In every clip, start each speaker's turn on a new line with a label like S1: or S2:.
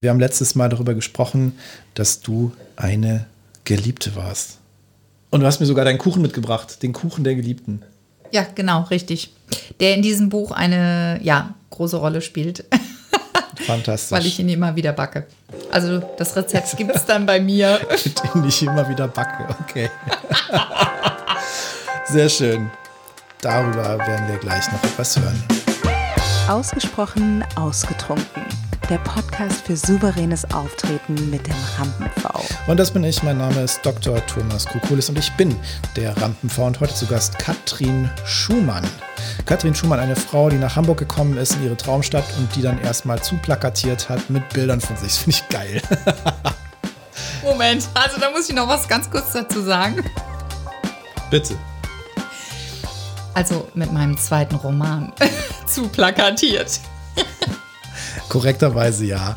S1: Wir haben letztes Mal darüber gesprochen, dass du eine Geliebte warst. Und du hast mir sogar deinen Kuchen mitgebracht, den Kuchen der Geliebten.
S2: Ja, genau, richtig. Der in diesem Buch eine ja, große Rolle spielt.
S1: Fantastisch.
S2: Weil ich ihn immer wieder backe. Also das Rezept gibt es dann bei mir.
S1: Den ich immer wieder backe, okay. Sehr schön. Darüber werden wir gleich noch etwas hören.
S3: Ausgesprochen ausgetrunken der Podcast für souveränes Auftreten mit dem Rampen-V.
S1: Und das bin ich. Mein Name ist Dr. Thomas Kukulis und ich bin der Rampen-V und heute zu Gast Katrin Schumann. Katrin Schumann, eine Frau, die nach Hamburg gekommen ist in ihre Traumstadt und die dann erstmal zuplakatiert hat mit Bildern von sich. Das finde ich geil.
S2: Moment, also da muss ich noch was ganz kurz dazu sagen.
S1: Bitte.
S2: Also mit meinem zweiten Roman zu plakatiert.
S1: Korrekterweise ja.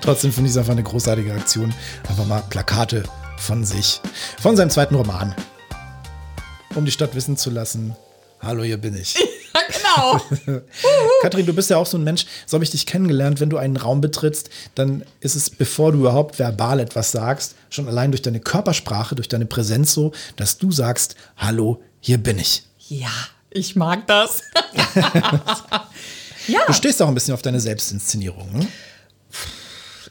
S1: Trotzdem finde ich es einfach eine großartige Aktion. Einfach mal Plakate von sich. Von seinem zweiten Roman. Um die Stadt wissen zu lassen. Hallo, hier bin ich.
S2: Ja, genau.
S1: Kathrin, du bist ja auch so ein Mensch, so habe ich dich kennengelernt, wenn du einen Raum betrittst, dann ist es, bevor du überhaupt verbal etwas sagst, schon allein durch deine Körpersprache, durch deine Präsenz so, dass du sagst, hallo, hier bin ich.
S2: Ja, ich mag das.
S1: Ja. Du stehst auch ein bisschen auf deine Selbstinszenierung. Ne?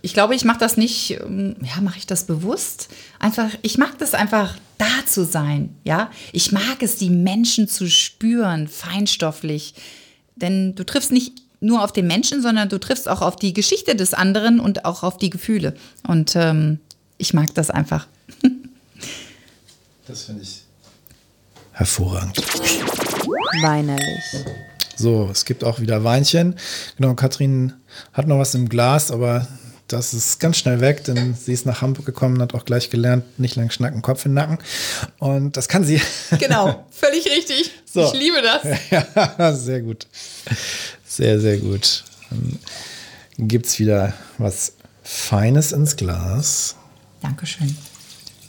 S2: Ich glaube, ich mache das nicht, ähm, ja, mache ich das bewusst? Einfach, ich mag das einfach, da zu sein, ja. Ich mag es, die Menschen zu spüren, feinstofflich. Denn du triffst nicht nur auf den Menschen, sondern du triffst auch auf die Geschichte des anderen und auch auf die Gefühle. Und ähm, ich mag das einfach.
S1: das finde ich hervorragend.
S3: Weinerlich.
S1: So, es gibt auch wieder Weinchen. Genau, Katrin hat noch was im Glas, aber das ist ganz schnell weg, denn sie ist nach Hamburg gekommen, hat auch gleich gelernt, nicht lang schnacken, Kopf in den Nacken. Und das kann sie.
S2: Genau, völlig richtig. So. Ich liebe das.
S1: Ja, sehr gut. Sehr, sehr gut. Dann gibt es wieder was Feines ins Glas.
S2: Dankeschön.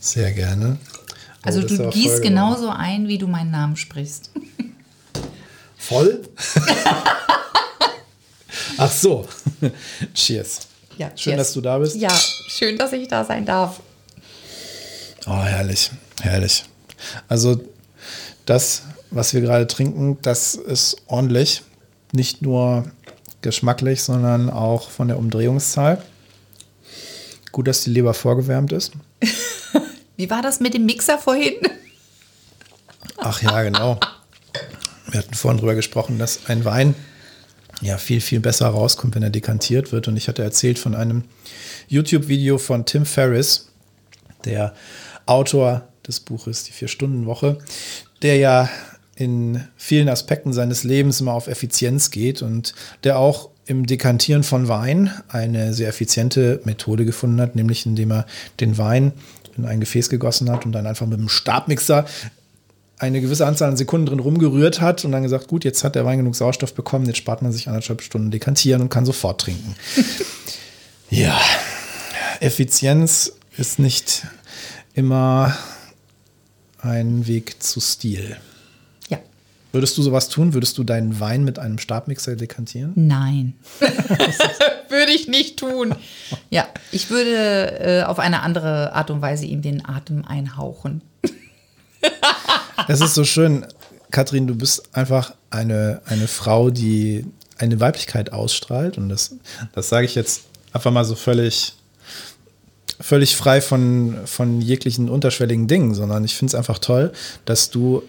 S1: Sehr gerne.
S2: Oh, also du gießt genauso ein, wie du meinen Namen sprichst.
S1: Voll? Ach so. Cheers.
S2: Ja,
S1: schön,
S2: cheers.
S1: dass du da bist.
S2: Ja, schön, dass ich da sein darf.
S1: Oh, herrlich, herrlich. Also das, was wir gerade trinken, das ist ordentlich. Nicht nur geschmacklich, sondern auch von der Umdrehungszahl. Gut, dass die Leber vorgewärmt ist.
S2: Wie war das mit dem Mixer vorhin?
S1: Ach ja, genau. Wir hatten vorhin darüber gesprochen, dass ein Wein ja viel, viel besser rauskommt, wenn er dekantiert wird. Und ich hatte erzählt von einem YouTube-Video von Tim Ferriss, der Autor des Buches Die Vier-Stunden-Woche, der ja in vielen Aspekten seines Lebens immer auf Effizienz geht und der auch im Dekantieren von Wein eine sehr effiziente Methode gefunden hat, nämlich indem er den Wein in ein Gefäß gegossen hat und dann einfach mit einem Stabmixer eine gewisse Anzahl an Sekunden drin rumgerührt hat und dann gesagt, gut, jetzt hat der Wein genug Sauerstoff bekommen, jetzt spart man sich anderthalb Stunden dekantieren und kann sofort trinken. ja, Effizienz ist nicht immer ein Weg zu Stil.
S2: Ja.
S1: Würdest du sowas tun? Würdest du deinen Wein mit einem Stabmixer dekantieren?
S2: Nein. würde ich nicht tun. Ja, ich würde äh, auf eine andere Art und Weise ihm den Atem einhauchen.
S1: Es ist so schön, Katrin, du bist einfach eine, eine Frau, die eine Weiblichkeit ausstrahlt. Und das, das sage ich jetzt einfach mal so völlig, völlig frei von, von jeglichen unterschwelligen Dingen, sondern ich finde es einfach toll, dass du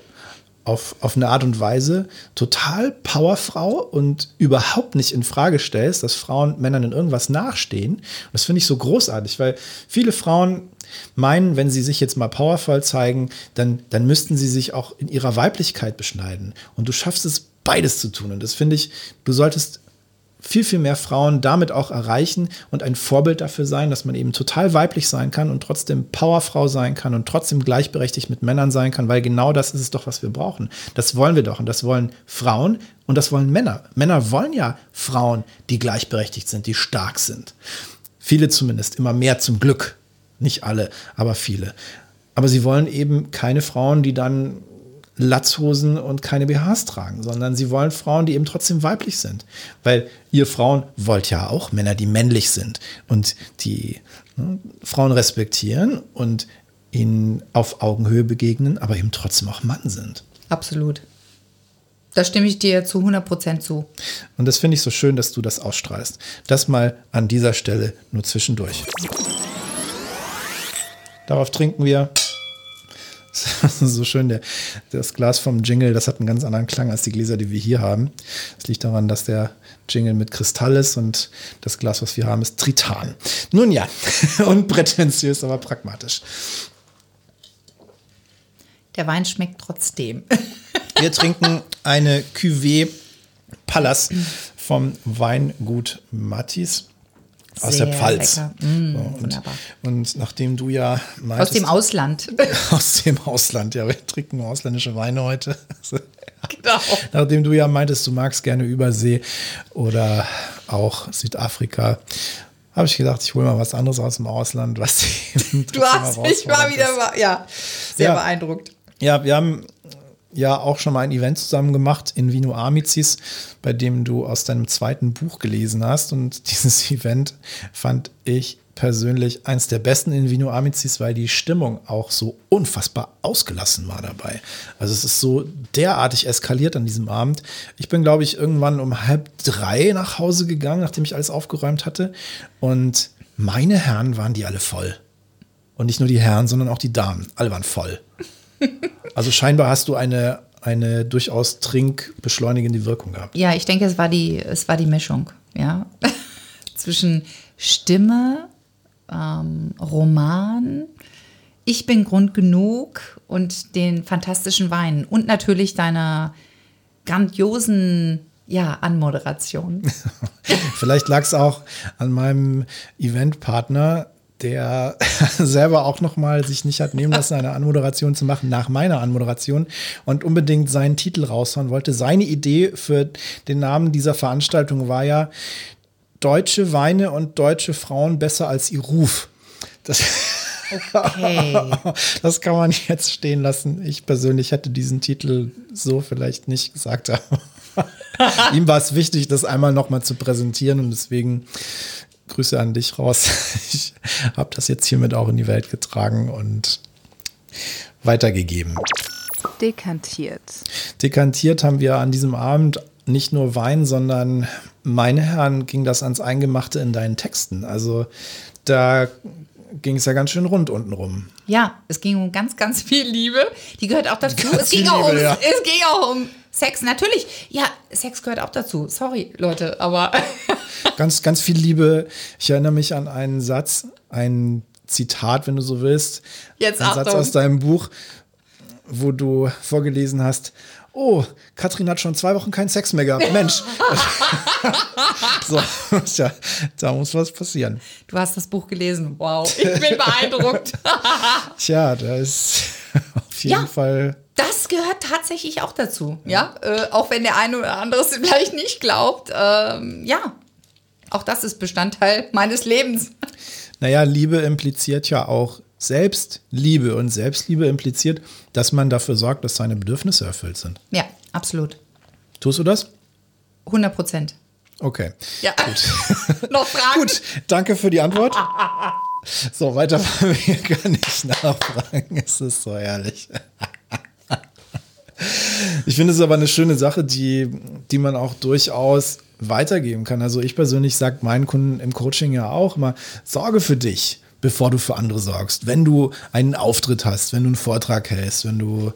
S1: auf, auf eine Art und Weise total Powerfrau und überhaupt nicht in Frage stellst, dass Frauen Männern in irgendwas nachstehen. Und das finde ich so großartig, weil viele Frauen meinen, wenn sie sich jetzt mal powervoll zeigen, dann, dann müssten sie sich auch in ihrer Weiblichkeit beschneiden. Und du schaffst es, beides zu tun. Und das finde ich, du solltest viel, viel mehr Frauen damit auch erreichen und ein Vorbild dafür sein, dass man eben total weiblich sein kann und trotzdem Powerfrau sein kann und trotzdem gleichberechtigt mit Männern sein kann, weil genau das ist es doch, was wir brauchen. Das wollen wir doch und das wollen Frauen und das wollen Männer. Männer wollen ja Frauen, die gleichberechtigt sind, die stark sind. Viele zumindest, immer mehr zum Glück. Nicht alle, aber viele. Aber sie wollen eben keine Frauen, die dann Latzhosen und keine BHs tragen, sondern sie wollen Frauen, die eben trotzdem weiblich sind. Weil ihr Frauen wollt ja auch Männer, die männlich sind und die ne, Frauen respektieren und ihnen auf Augenhöhe begegnen, aber eben trotzdem auch Mann sind.
S2: Absolut. Da stimme ich dir zu 100% zu.
S1: Und das finde ich so schön, dass du das ausstrahlst. Das mal an dieser Stelle nur zwischendurch. Darauf trinken wir. so schön, der, das Glas vom Jingle, das hat einen ganz anderen Klang als die Gläser, die wir hier haben. Das liegt daran, dass der Jingle mit Kristall ist und das Glas, was wir haben, ist Tritan. Nun ja, unprätentiös, aber pragmatisch.
S2: Der Wein schmeckt trotzdem.
S1: Wir trinken eine Cuvée Pallas vom Weingut Mattis aus
S2: Sehr
S1: der Pfalz.
S2: Mm,
S1: und, und nachdem du ja
S2: Aus
S1: meintest,
S2: dem Ausland.
S1: aus dem Ausland, ja, wir trinken ausländische Weine heute.
S2: genau.
S1: Nachdem du ja meintest, du magst gerne Übersee oder auch Südafrika, habe ich gedacht, ich hole mal was anderes aus dem Ausland, was
S2: Du hast mich mal wieder, ja, sehr
S1: Ja.
S2: beeindruckt.
S1: Ja, wir haben ja auch schon mal ein Event zusammen gemacht in Vino Amicis, bei dem du aus deinem zweiten Buch gelesen hast. Und dieses Event fand ich persönlich eins der besten in Vino Amicis, weil die Stimmung auch so unfassbar ausgelassen war dabei. Also es ist so derartig eskaliert an diesem Abend. Ich bin, glaube ich, irgendwann um halb drei nach Hause gegangen, nachdem ich alles aufgeräumt hatte. Und meine Herren waren die alle voll. Und nicht nur die Herren, sondern auch die Damen. Alle waren voll. Also scheinbar hast du eine, eine durchaus trinkbeschleunigende Wirkung gehabt.
S2: Ja, ich denke, es war die, es war die Mischung, ja. Zwischen Stimme, ähm, Roman, Ich bin Grund genug und den fantastischen Weinen und natürlich deiner grandiosen ja, Anmoderation.
S1: Vielleicht lag es auch an meinem Eventpartner, der selber auch noch mal sich nicht hat nehmen lassen, eine Anmoderation zu machen nach meiner Anmoderation und unbedingt seinen Titel raushauen wollte. Seine Idee für den Namen dieser Veranstaltung war ja Deutsche Weine und deutsche Frauen besser als ihr Ruf. Das,
S2: Okay.
S1: das kann man jetzt stehen lassen. Ich persönlich hätte diesen Titel so vielleicht nicht gesagt. Ihm war es wichtig, das einmal noch mal zu präsentieren und deswegen Grüße an dich raus. Ich habe das jetzt hiermit auch in die Welt getragen und weitergegeben.
S3: Dekantiert.
S1: Dekantiert haben wir an diesem Abend nicht nur Wein, sondern meine Herren ging das ans Eingemachte in deinen Texten. Also da ging es ja ganz schön rund unten rum.
S2: Ja, es ging um ganz, ganz viel Liebe. Die gehört auch dazu.
S1: Ganz
S2: es, ging auch um,
S1: ja.
S2: es ging auch um Sex. Natürlich. Ja, Sex gehört auch dazu. Sorry, Leute, aber
S1: Ganz, ganz viel Liebe. Ich erinnere mich an einen Satz, ein Zitat, wenn du so willst.
S2: Jetzt
S1: ein Satz
S2: Achtung.
S1: aus deinem Buch, wo du vorgelesen hast. Oh, Katrin hat schon zwei Wochen keinen Sex mehr gehabt. Mensch. so, tja, da muss was passieren.
S2: du hast das Buch gelesen. Wow, ich bin beeindruckt.
S1: Tja, da ist auf jeden
S2: Ja.
S1: Fall.
S2: Das gehört tatsächlich auch dazu. Ja, äh, auch wenn der eine oder andere es vielleicht nicht glaubt. Ähm, ja, auch das ist Bestandteil meines Lebens.
S1: Naja, Liebe impliziert ja auch Selbstliebe und Selbstliebe impliziert, dass man dafür sorgt, dass seine Bedürfnisse erfüllt sind.
S2: Ja, absolut.
S1: Tust du das?
S2: 100 Prozent.
S1: Okay.
S2: Ja. Noch Fragen?
S1: Gut, danke für die Antwort. So, weiter wollen wir gar nicht nachfragen. Es ist so herrlich. Ich finde es aber eine schöne Sache, die, die man auch durchaus weitergeben kann. Also ich persönlich sage meinen Kunden im Coaching ja auch immer, sorge für dich, bevor du für andere sorgst. Wenn du einen Auftritt hast, wenn du einen Vortrag hältst, wenn du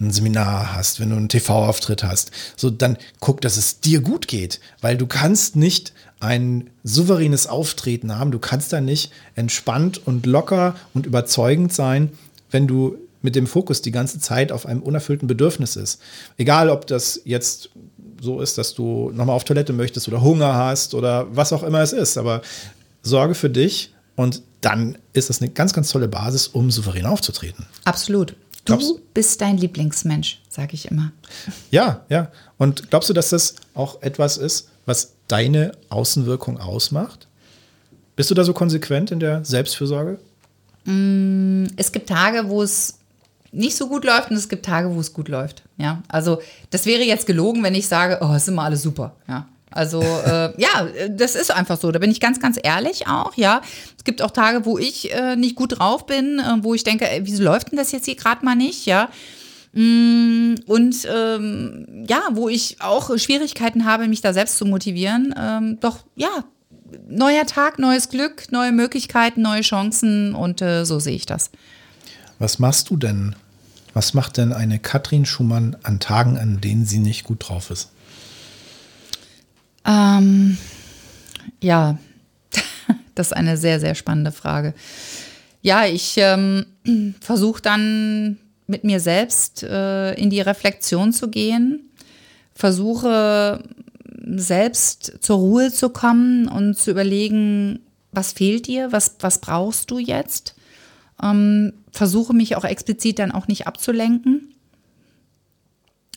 S1: ein Seminar hast, wenn du einen TV-Auftritt hast, so dann guck, dass es dir gut geht, weil du kannst nicht ein souveränes Auftreten haben, du kannst da nicht entspannt und locker und überzeugend sein, wenn du mit dem Fokus die ganze Zeit auf einem unerfüllten Bedürfnis ist. Egal, ob das jetzt so ist, dass du nochmal auf Toilette möchtest oder Hunger hast oder was auch immer es ist, aber sorge für dich und dann ist das eine ganz, ganz tolle Basis, um souverän aufzutreten.
S2: Absolut. Du
S1: Glaubst-
S2: bist dein Lieblingsmensch, sage ich immer.
S1: Ja, ja. Und glaubst du, dass das auch etwas ist, was deine Außenwirkung ausmacht? Bist du da so konsequent in der Selbstfürsorge?
S2: Es gibt Tage, wo es nicht so gut läuft und es gibt Tage, wo es gut läuft. Ja, also das wäre jetzt gelogen, wenn ich sage, oh, es ist immer alles super. Ja, also äh, ja, das ist einfach so. Da bin ich ganz, ganz ehrlich auch. Ja, es gibt auch Tage, wo ich äh, nicht gut drauf bin, äh, wo ich denke, ey, wieso läuft denn das jetzt hier gerade mal nicht? Ja. Mm, und ähm, ja, wo ich auch Schwierigkeiten habe, mich da selbst zu motivieren. Ähm, doch ja, neuer Tag, neues Glück, neue Möglichkeiten, neue Chancen und äh, so sehe ich das.
S1: Was machst du denn? Was macht denn eine Katrin Schumann an Tagen, an denen sie nicht gut drauf ist?
S2: Ähm, ja, das ist eine sehr, sehr spannende Frage. Ja, ich ähm, versuche dann mit mir selbst äh, in die Reflexion zu gehen, versuche selbst zur Ruhe zu kommen und zu überlegen, was fehlt dir, was, was brauchst du jetzt. Ähm, versuche mich auch explizit dann auch nicht abzulenken,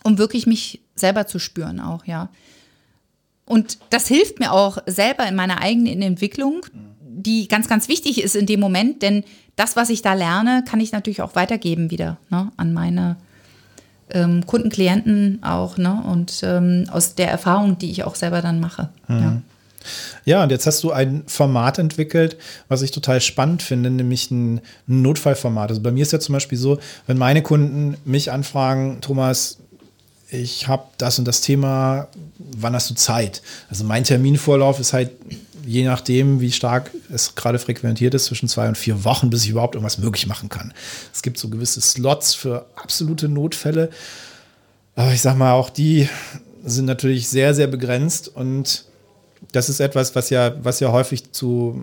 S2: um wirklich mich selber zu spüren auch, ja. Und das hilft mir auch selber in meiner eigenen Entwicklung, die ganz, ganz wichtig ist in dem Moment, denn das, was ich da lerne, kann ich natürlich auch weitergeben wieder ne, an meine ähm, Kunden, Klienten auch ne, und ähm, aus der Erfahrung, die ich auch selber dann mache. Mhm. Ja.
S1: Ja, und jetzt hast du ein Format entwickelt, was ich total spannend finde, nämlich ein Notfallformat. Also bei mir ist ja zum Beispiel so, wenn meine Kunden mich anfragen, Thomas, ich habe das und das Thema, wann hast du Zeit? Also mein Terminvorlauf ist halt je nachdem, wie stark es gerade frequentiert ist, zwischen zwei und vier Wochen, bis ich überhaupt irgendwas möglich machen kann. Es gibt so gewisse Slots für absolute Notfälle. Aber ich sag mal, auch die sind natürlich sehr, sehr begrenzt und das ist etwas, was ja, was ja häufig zu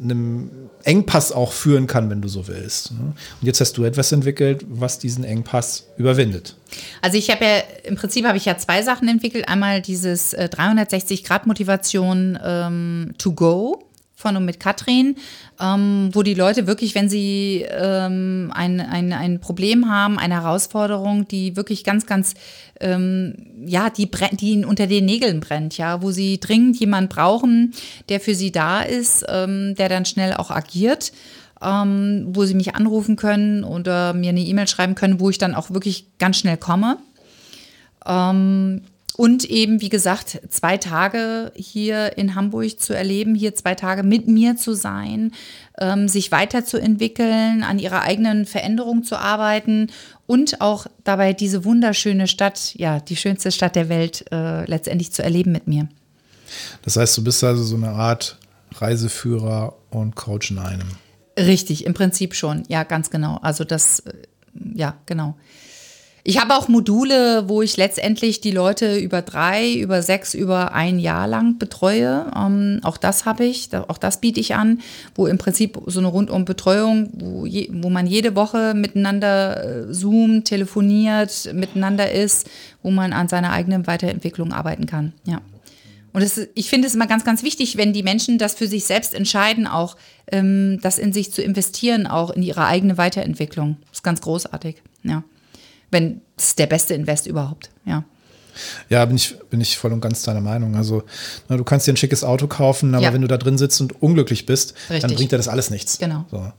S1: einem Engpass auch führen kann, wenn du so willst. Ne? Und jetzt hast du etwas entwickelt, was diesen Engpass überwindet.
S2: Also ich habe ja, im Prinzip habe ich ja zwei Sachen entwickelt. Einmal dieses äh, 360-Grad-Motivation ähm, to go von und mit Katrin, ähm, wo die Leute wirklich, wenn sie ähm, ein, ein, ein Problem haben, eine Herausforderung, die wirklich ganz, ganz, ähm, ja, die, die ihnen unter den Nägeln brennt, ja, wo sie dringend jemanden brauchen, der für sie da ist, ähm, der dann schnell auch agiert. Ähm, wo sie mich anrufen können oder mir eine E-Mail schreiben können, wo ich dann auch wirklich ganz schnell komme. Ähm, und eben, wie gesagt, zwei Tage hier in Hamburg zu erleben, hier zwei Tage mit mir zu sein, ähm, sich weiterzuentwickeln, an ihrer eigenen Veränderung zu arbeiten und auch dabei diese wunderschöne Stadt, ja, die schönste Stadt der Welt äh, letztendlich zu erleben mit mir.
S1: Das heißt, du bist also so eine Art Reiseführer und Coach in einem.
S2: Richtig, im Prinzip schon. Ja, ganz genau. Also das, äh, ja, genau. Ich habe auch Module, wo ich letztendlich die Leute über drei, über sechs, über ein Jahr lang betreue. Ähm, auch das habe ich, auch das biete ich an, wo im Prinzip so eine rundum Betreuung, wo, je, wo man jede Woche miteinander äh, zoomt, telefoniert, miteinander ist, wo man an seiner eigenen Weiterentwicklung arbeiten kann. Ja. Und das, ich finde es immer ganz, ganz wichtig, wenn die Menschen das für sich selbst entscheiden, auch ähm, das in sich zu investieren, auch in ihre eigene Weiterentwicklung. Das ist ganz großartig. Ja wenn es der beste Invest überhaupt, ja.
S1: Ja, bin ich, bin ich voll und ganz deiner Meinung. Also, na, du kannst dir ein schickes Auto kaufen, aber ja. wenn du da drin sitzt und unglücklich bist, Richtig. dann bringt dir das alles nichts.
S2: Genau.
S1: So.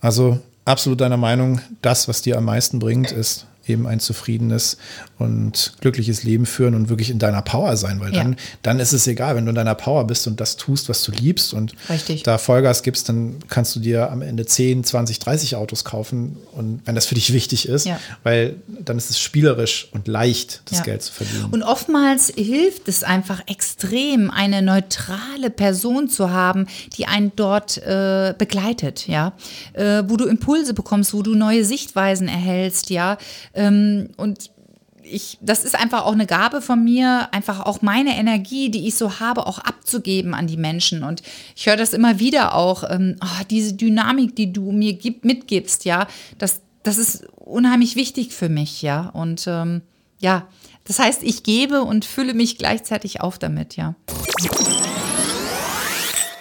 S1: Also, absolut deiner Meinung, das, was dir am meisten bringt, ist eben ein zufriedenes und glückliches Leben führen und wirklich in deiner Power sein, weil ja. dann, dann ist es egal, wenn du in deiner Power bist und das tust, was du liebst und
S2: Richtig.
S1: da Vollgas gibst, dann kannst du dir am Ende 10, 20, 30 Autos kaufen und wenn das für dich wichtig ist, ja. weil dann ist es spielerisch und leicht, das ja. Geld zu verdienen.
S2: Und oftmals hilft es einfach extrem, eine neutrale Person zu haben, die einen dort äh, begleitet, ja, äh, wo du Impulse bekommst, wo du neue Sichtweisen erhältst, ja, und ich, das ist einfach auch eine Gabe von mir, einfach auch meine Energie, die ich so habe, auch abzugeben an die Menschen. Und ich höre das immer wieder auch, ähm, oh, diese Dynamik, die du mir gib, mitgibst, ja, das, das ist unheimlich wichtig für mich, ja. Und ähm, ja, das heißt, ich gebe und fülle mich gleichzeitig auf damit, ja.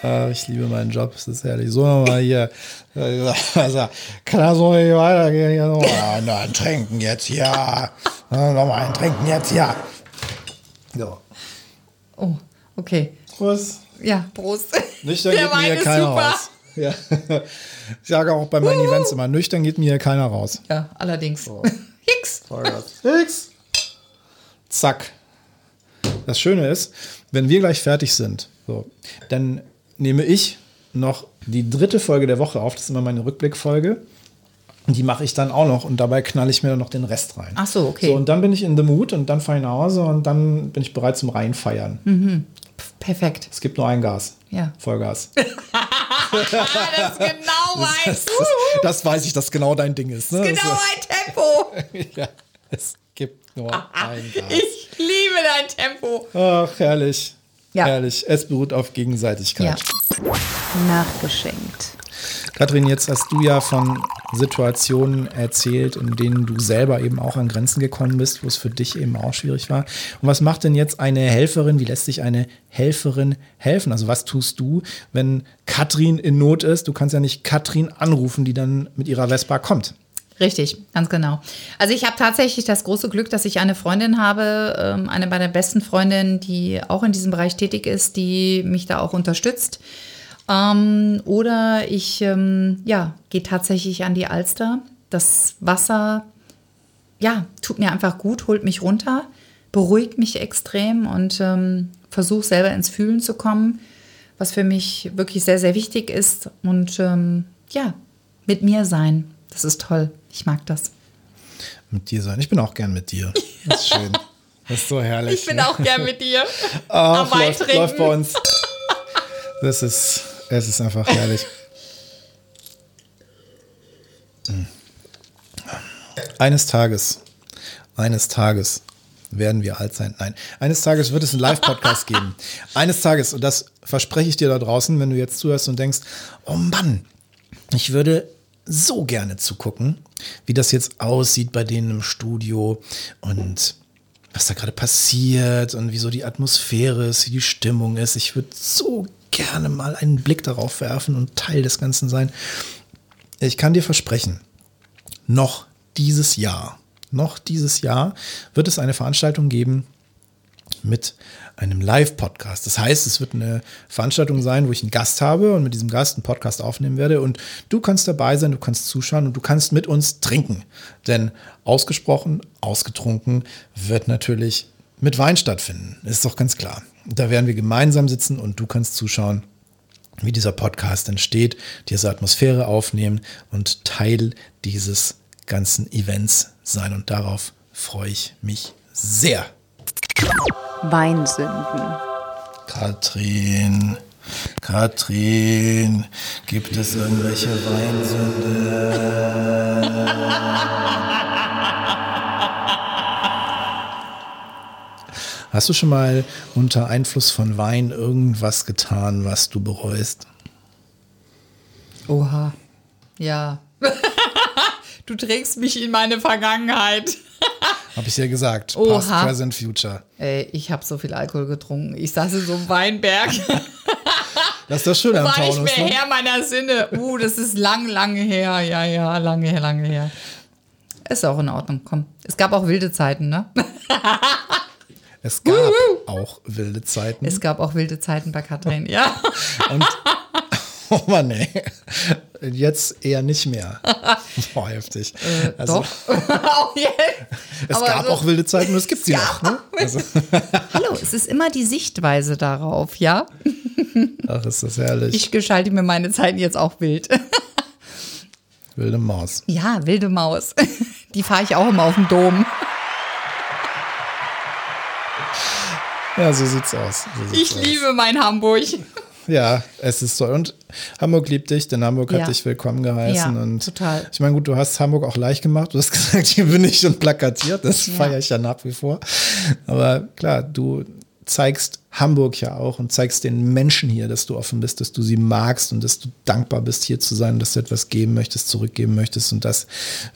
S1: Ah, ich liebe meinen Job, es ist herrlich. So nochmal hier. Also, kann das so nicht weitergehen? Hier nochmal ein Trinken jetzt, ja. Nochmal ein Trinken jetzt, ja.
S2: So. Oh, okay.
S1: Prost.
S2: Ja, Prost.
S1: Nicht, da geht mir keiner super. aus. Ja. Ich sage auch bei meinen Events immer, nüchtern geht mir hier keiner raus.
S2: Ja, allerdings. Hicks.
S1: Nix. Zack. Das Schöne ist, wenn wir gleich fertig sind, so, dann nehme ich noch die dritte Folge der Woche auf. Das ist immer meine Rückblickfolge. Und Die mache ich dann auch noch und dabei knalle ich mir dann noch den Rest rein.
S2: Ach so, okay.
S1: So, und dann bin ich in the mood und dann fahre ich nach Hause und dann bin ich bereit zum Reinfeiern.
S2: Perfekt.
S1: Es gibt nur ein Gas.
S2: Ja.
S1: Vollgas.
S2: Das ist genau mein,
S1: Das, das weiß ich, dass genau dein Ding ist. Ne?
S2: genau mein Tempo.
S1: ja, es gibt nur ein Gas.
S2: Ich liebe dein Tempo.
S1: Ach, herrlich.
S2: Ja.
S1: Herrlich. Es beruht auf
S2: Ja.
S1: Gegenseitigkeit.
S3: Nachgeschenkt.
S1: Kathrin, jetzt hast du ja von Situationen erzählt, in denen du selber eben auch an Grenzen gekommen bist, wo es für dich eben auch schwierig war. Und was macht denn jetzt eine Helferin? Wie lässt sich eine Helferin helfen? Also was tust du, wenn Katrin in Not ist? Du kannst ja nicht Katrin anrufen, die dann mit ihrer Vespa kommt.
S2: Richtig, ganz genau. Also ich habe tatsächlich das große Glück, dass ich eine Freundin habe, ähm, eine meiner besten Freundinnen, die auch in diesem Bereich tätig ist, die mich da auch unterstützt. Ähm, oder ich ähm, ja, gehe tatsächlich an die Alster. Das Wasser ja, tut mir einfach gut, holt mich runter, beruhigt mich extrem und ähm, versuche selber ins Fühlen zu kommen, was für mich wirklich sehr, sehr wichtig ist. Und ähm, ja, mit mir sein. Das ist toll. Ich mag das.
S1: Mit dir sein. Ich bin auch gern mit dir. Das ist schön. Das ist so herrlich.
S2: Ich bin auch gern mit dir.
S1: Ach,
S2: am
S1: läuft, läuft bei uns. Das ist, es ist einfach herrlich. Mm. Eines Tages, eines Tages werden wir alt sein. Nein, eines Tages wird es einen Live-Podcast geben. Eines Tages, und das verspreche ich dir da draußen, wenn du jetzt zuhörst und denkst, oh Mann, ich würde so gerne zugucken, wie das jetzt aussieht bei denen im Studio und was da gerade passiert und wieso die Atmosphäre ist, wie die Stimmung ist. Ich würde so gerne mal einen Blick darauf werfen und Teil des Ganzen sein. Ich kann dir versprechen, noch dieses Jahr, noch dieses Jahr wird es eine Veranstaltung geben mit einem Live-Podcast. Das heißt, es wird eine Veranstaltung sein, wo ich einen Gast habe und mit diesem Gast einen Podcast aufnehmen werde. Und du kannst dabei sein, du kannst zuschauen und du kannst mit uns trinken. Denn ausgesprochen, ausgetrunken wird natürlich mit Wein stattfinden. Ist doch ganz klar. Da werden wir gemeinsam sitzen und du kannst zuschauen, wie dieser Podcast entsteht, diese Atmosphäre aufnehmen und Teil dieses ganzen Events sein. Und darauf freue ich mich sehr.
S3: Weinsünden.
S1: Katrin, Katrin, gibt es irgendwelche Weinsünde? Hast du schon mal unter Einfluss von Wein irgendwas getan, was du bereust?
S2: Oha. Ja. du trägst mich in meine Vergangenheit.
S1: Habe ich ja gesagt.
S2: Oha.
S1: Past, present, future.
S2: Ey, ich habe so viel Alkohol getrunken. Ich saß in so einem Weinberg.
S1: Das ist das Schöne am
S2: war nicht
S1: Taunus.
S2: mehr
S1: Ne?
S2: Herr meiner Sinne. Uh, das ist lang, lange her. Ja, ja, lange her, lange her. Ist auch in Ordnung, komm. Es gab auch wilde Zeiten, ne?
S1: Es gab auch wilde Zeiten.
S2: Es gab auch wilde Zeiten bei Katrin, ja.
S1: Und, oh Mann, ey. Jetzt eher nicht mehr. Boah, heftig. also,
S2: Doch. auch jetzt.
S1: Es
S2: Aber
S1: gab
S2: so-
S1: auch wilde Zeiten und es gibt sie noch. Ne? Also,
S2: Hallo, es ist immer die Sichtweise darauf, ja?
S1: ach, ist das herrlich.
S2: Ich gestalte mir meine Zeiten jetzt auch wild.
S1: Wilde Maus.
S2: Ja, wilde Maus. Die fahre ich auch immer auf dem Dom.
S1: Ja, so sieht's aus. So sieht's
S2: Ich
S1: aus.
S2: liebe mein Hamburg.
S1: Ja, es ist toll. Und Hamburg liebt dich, denn Hamburg hat
S2: Ja.
S1: dich willkommen geheißen.
S2: Ja,
S1: und
S2: total.
S1: Ich meine, gut, du hast Hamburg auch leicht gemacht. Du hast gesagt, hier bin ich und plakatiert. Das feiere ich ja nach wie vor. Aber klar, du zeigst Hamburg ja auch und zeigst den Menschen hier, dass du offen bist, dass du sie magst und dass du dankbar bist, hier zu sein, dass du etwas geben möchtest, zurückgeben möchtest. Und das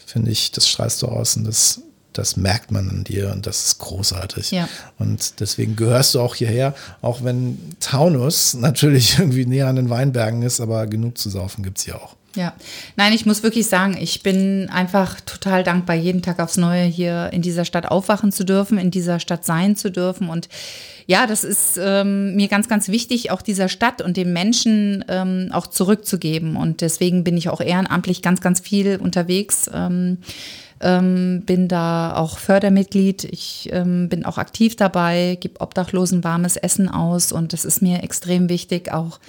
S1: finde ich, das strahlst du aus und das, das merkt man an dir und das ist großartig.
S2: Ja.
S1: Und deswegen gehörst du auch hierher, auch wenn Taunus natürlich irgendwie näher an den Weinbergen ist, aber genug zu saufen gibt es hier auch.
S2: Ja, nein, ich muss wirklich sagen, ich bin einfach total dankbar, jeden Tag aufs Neue hier in dieser Stadt aufwachen zu dürfen, in dieser Stadt sein zu dürfen. Und ja, das ist ähm, mir ganz, ganz wichtig, auch dieser Stadt und den Menschen ähm, auch zurückzugeben. Und deswegen bin ich auch ehrenamtlich ganz, ganz viel unterwegs. Ähm, ähm, bin da auch Fördermitglied. Ich ähm, bin auch aktiv dabei, gebe Obdachlosen warmes Essen aus und das ist mir extrem wichtig, auch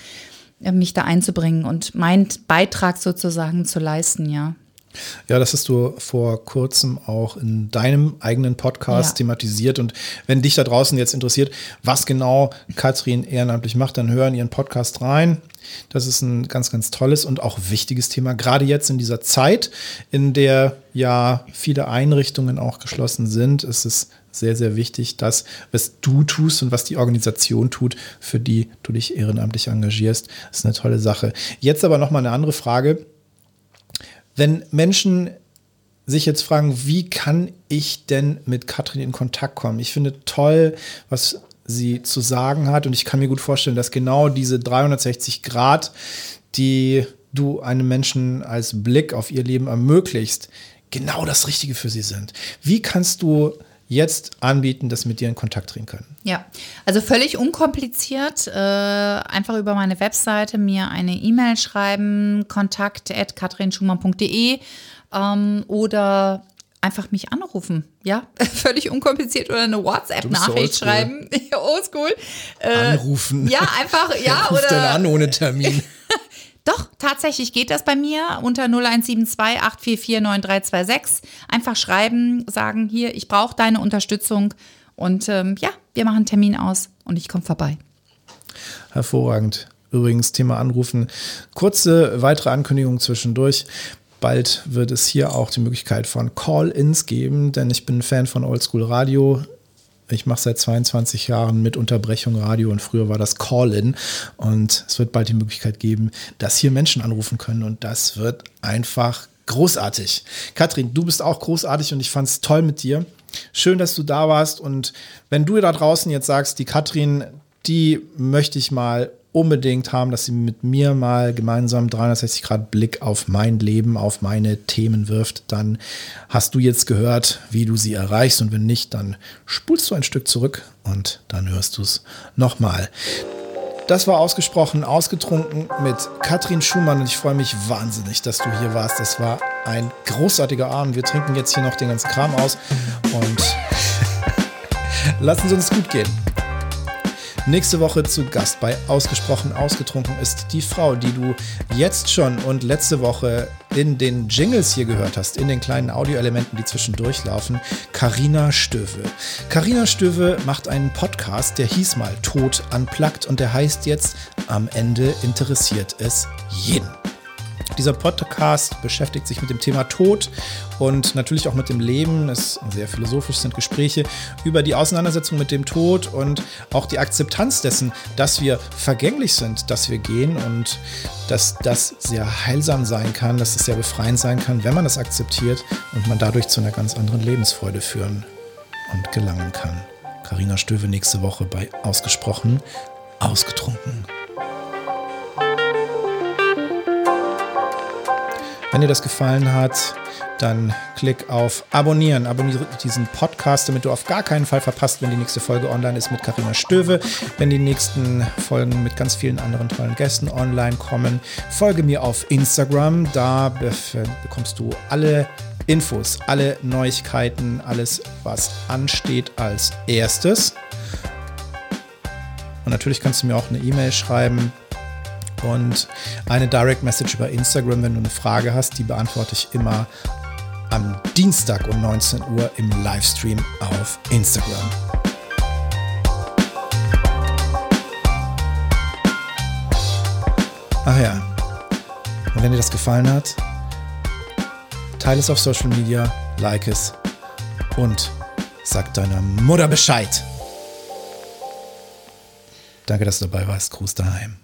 S2: äh, mich da einzubringen und meinen Beitrag sozusagen zu leisten, ja.
S1: Ja, das hast du vor kurzem auch in deinem eigenen Podcast ja. thematisiert. Und wenn dich da draußen jetzt interessiert, was genau Katrin ehrenamtlich macht, dann hören ihren Podcast rein. Das ist ein ganz, ganz tolles und auch wichtiges Thema. Gerade jetzt in dieser Zeit, in der ja viele Einrichtungen auch geschlossen sind, ist es sehr, sehr wichtig, dass was du tust und was die Organisation tut, für die du dich ehrenamtlich engagierst. Das ist eine tolle Sache. Jetzt aber noch mal eine andere Frage. Wenn Menschen sich jetzt fragen, wie kann ich denn mit Katrin in Kontakt kommen? Ich finde toll, was sie zu sagen hat und ich kann mir gut vorstellen, dass genau diese 360 Grad, die du einem Menschen als Blick auf ihr Leben ermöglicht, genau das Richtige für sie sind. Wie kannst du jetzt anbieten, dass mit dir in Kontakt treten können?
S2: Ja, also völlig unkompliziert. Äh, einfach über meine Webseite mir eine E-Mail schreiben, kontakt.katrinschumann.de ähm, oder einfach mich anrufen. Ja, völlig unkompliziert oder eine WhatsApp-Nachricht so schreiben. Oldschool.
S1: Äh, Anrufen.
S2: Ja, einfach, ja.
S1: Ruf oder. dann an ohne Termin.
S2: Tatsächlich geht das bei mir unter 0172 844 9326. Einfach schreiben, sagen, hier, ich brauche deine Unterstützung und ähm, ja, wir machen einen Termin aus und ich komme vorbei.
S1: Hervorragend. Übrigens, Thema Anrufen. Kurze weitere Ankündigung zwischendurch. Bald wird es hier auch die Möglichkeit von Call-ins geben, denn ich bin Fan von Oldschool Radio. Ich mache seit 22 Jahren mit Unterbrechung Radio und früher war das Call-In. Und es wird bald die Möglichkeit geben, dass hier Menschen anrufen können und das wird einfach großartig. Katrin, du bist auch großartig und ich fand es toll mit dir. Schön, dass du da warst und wenn du da draußen jetzt sagst, die Katrin, die möchte ich mal unbedingt haben, dass sie mit mir mal gemeinsam 360 Grad Blick auf mein Leben, auf meine Themen wirft, dann hast du jetzt gehört, wie du sie erreichst und wenn nicht, dann spulst du ein Stück zurück und dann hörst du es nochmal. Das war ausgesprochen ausgetrunken mit Katrin Schumann und ich freue mich wahnsinnig, dass du hier warst. Das war ein großartiger Abend. Wir trinken jetzt hier noch den ganzen Kram aus und lassen es uns gut gehen. Nächste Woche zu Gast bei Ausgesprochen Ausgetrunken ist die Frau, die du jetzt schon und letzte Woche in den Jingles hier gehört hast, in den kleinen Audioelementen, die zwischendurch laufen, Karina Stöwe. Karina Stöwe macht einen Podcast, der hieß mal Tod anplagt und der heißt jetzt Am Ende interessiert es jeden. Dieser Podcast beschäftigt sich mit dem Thema Tod und natürlich auch mit dem Leben. Es sehr philosophisch sind Gespräche über die Auseinandersetzung mit dem Tod und auch die Akzeptanz dessen, dass wir vergänglich sind, dass wir gehen und dass das sehr heilsam sein kann, dass es sehr befreiend sein kann, wenn man das akzeptiert und man dadurch zu einer ganz anderen Lebensfreude führen und gelangen kann. Karina Stöwe nächste Woche bei Ausgesprochen ausgetrunken. Wenn dir das gefallen hat, dann klick auf Abonnieren. Abonniere diesen Podcast, damit du auf gar keinen Fall verpasst, wenn die nächste Folge online ist mit Karina Stöwe. Wenn die nächsten Folgen mit ganz vielen anderen tollen Gästen online kommen, folge mir auf Instagram. Da bekommst du alle Infos, alle Neuigkeiten, alles, was ansteht als erstes. Und natürlich kannst du mir auch eine E-Mail schreiben und eine Direct Message über Instagram, wenn du eine Frage hast, die beantworte ich immer am Dienstag um 19 Uhr im Livestream auf Instagram. Ach ja, und wenn dir das gefallen hat, teile es auf Social Media, like es und sag deiner Mutter Bescheid. Danke, dass du dabei warst. Gruß daheim.